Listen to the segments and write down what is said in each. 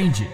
Change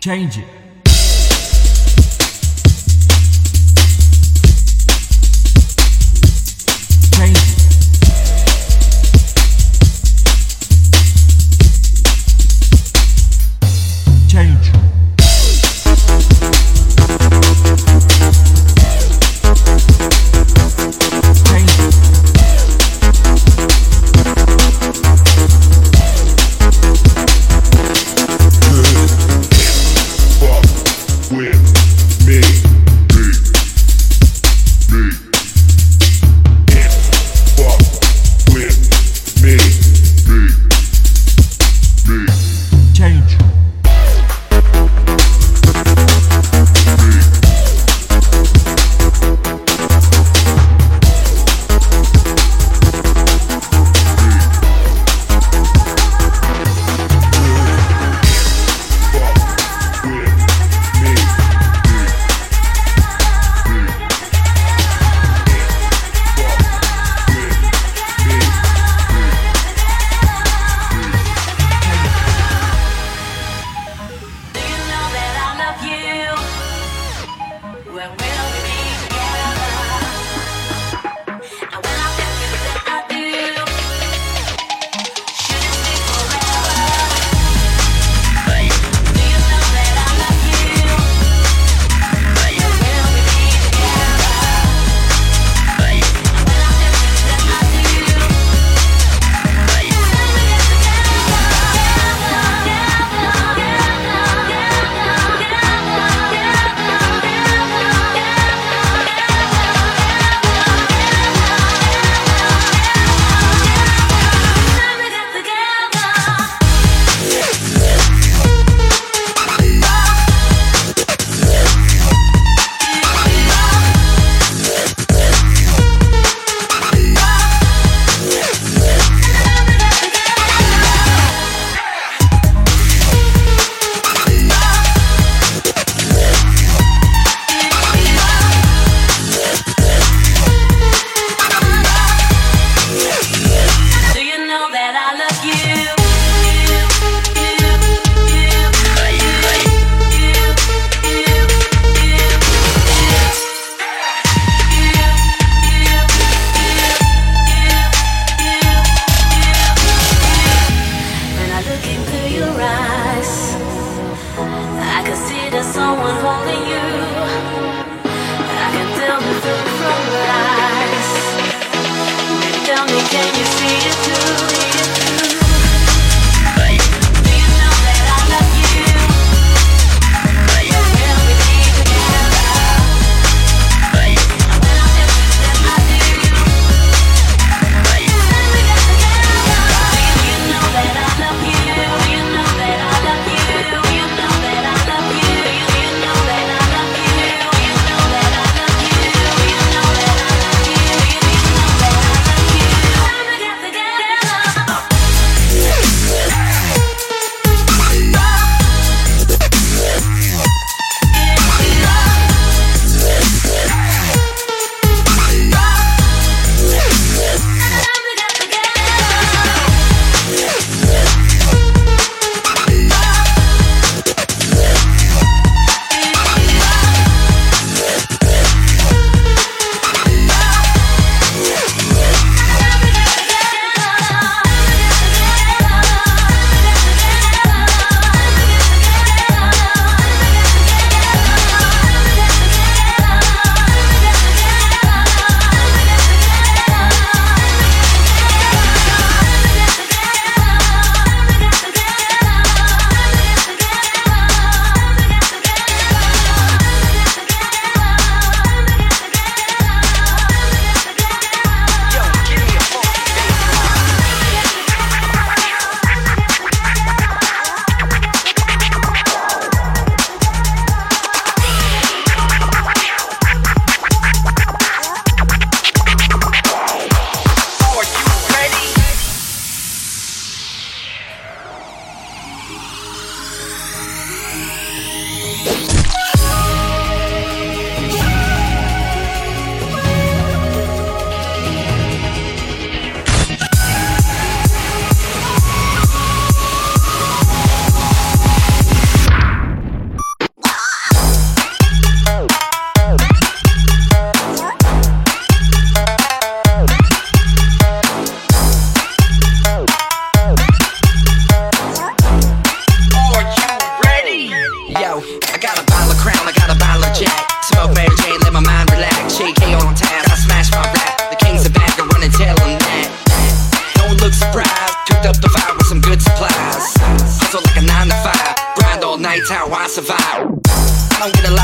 Change it.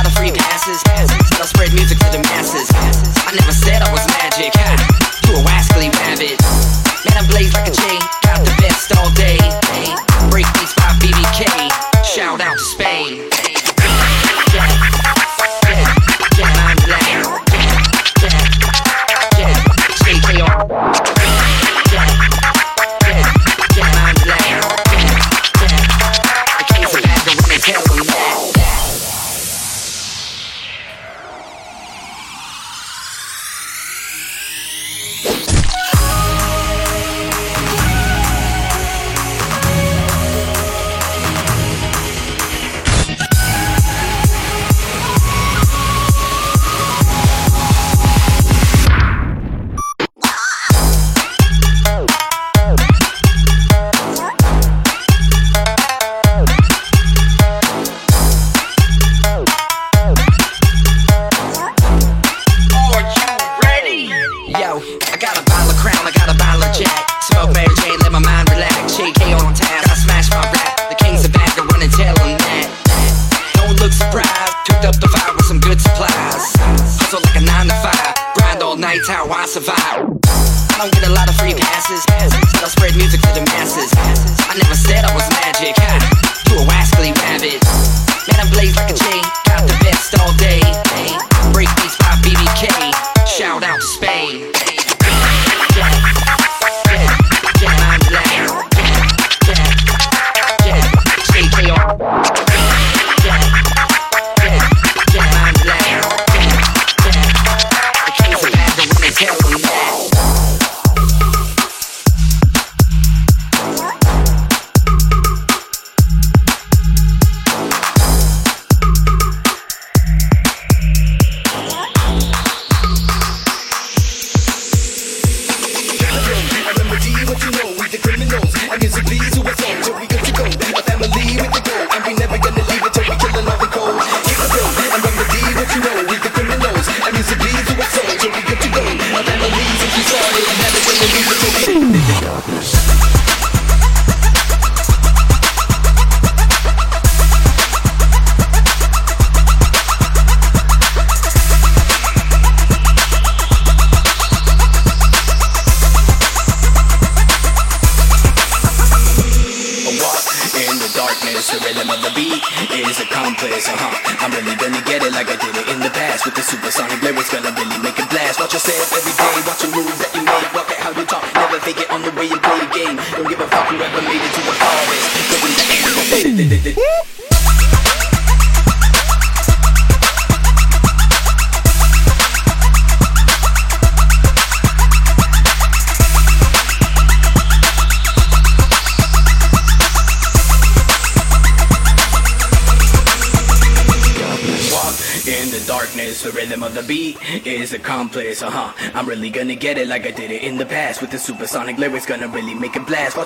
lot of free passes. I spread music to the masses. I never said I was magic.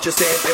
just say it.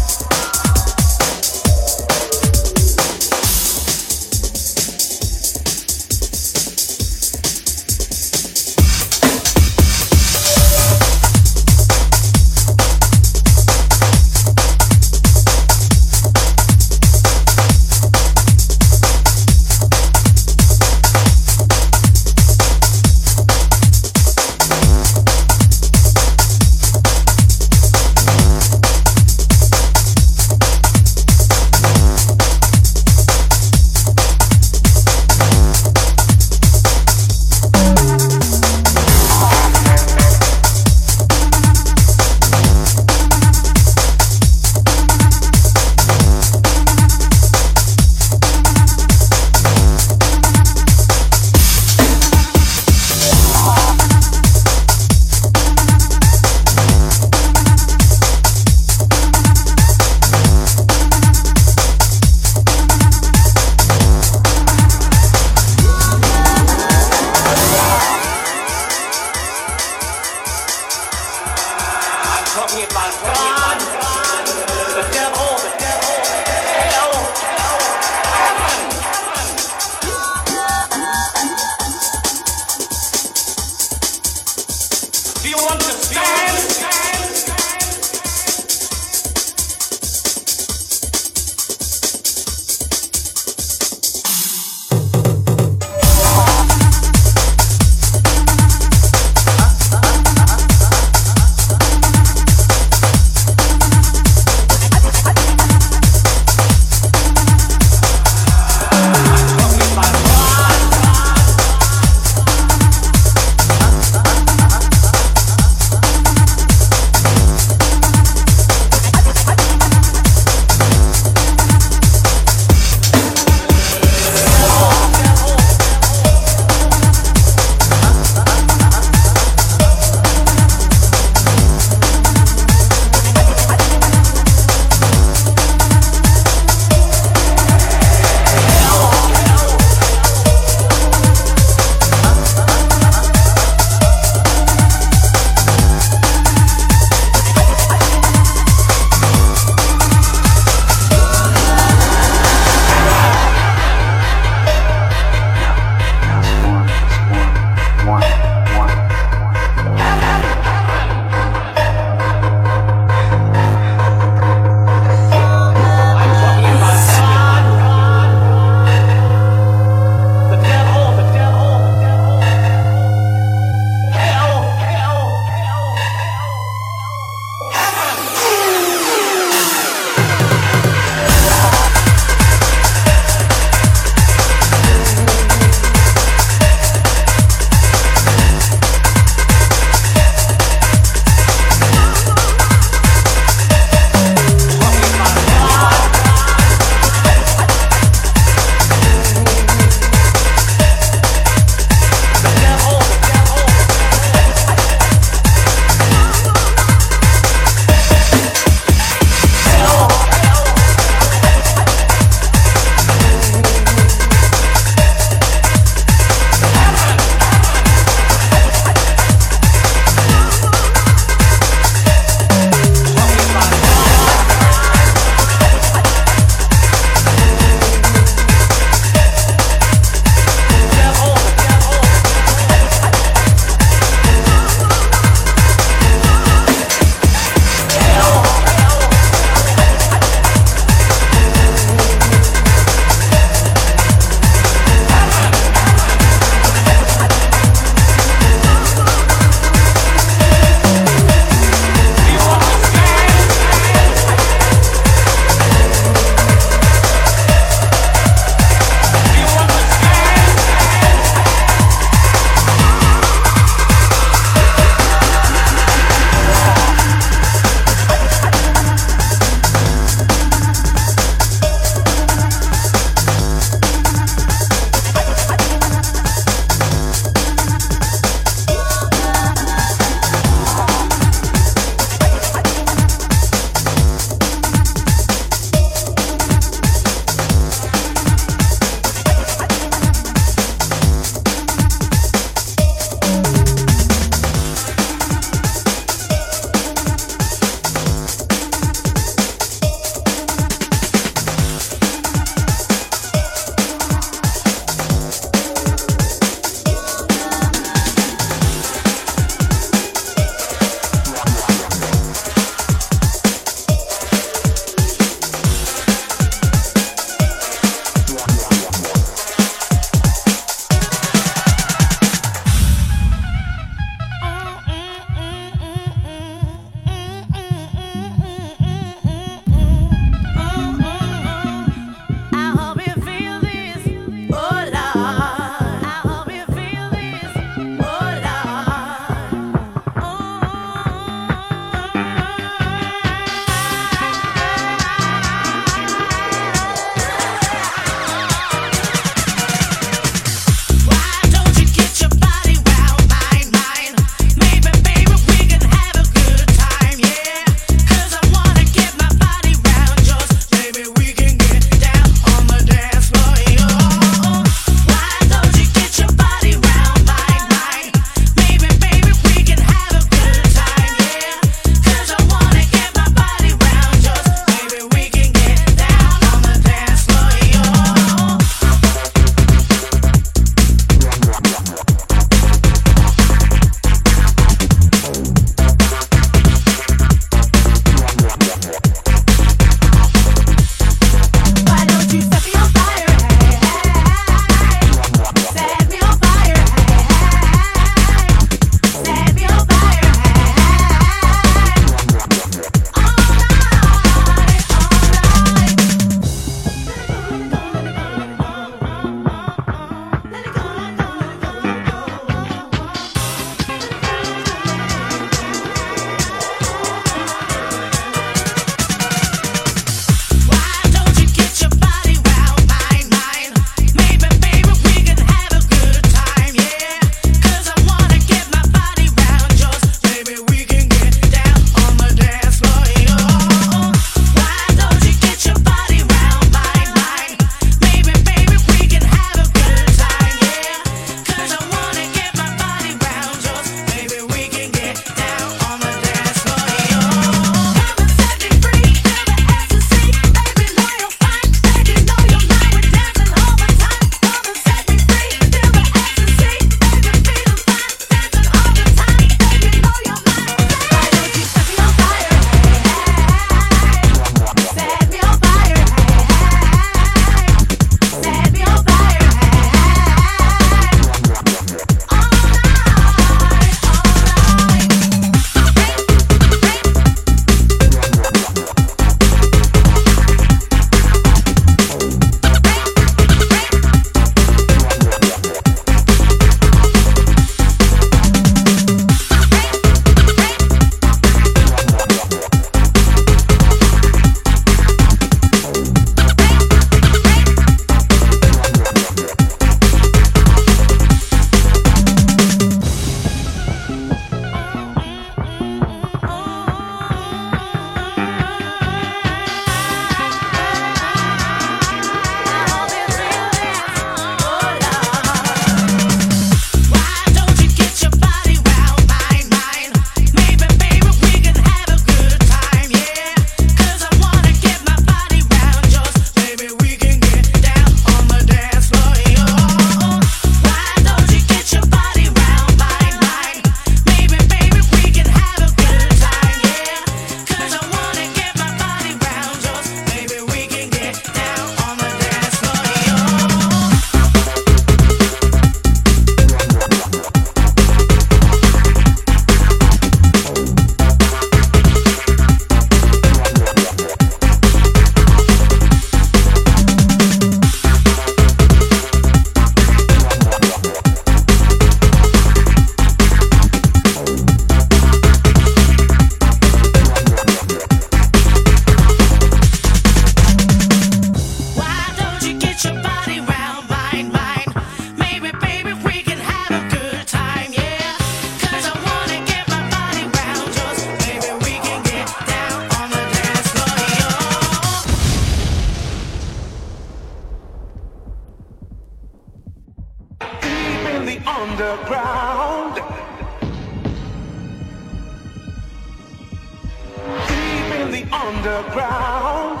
Underground.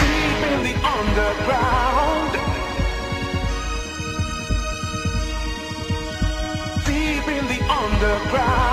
Deep in the underground. Deep in the underground.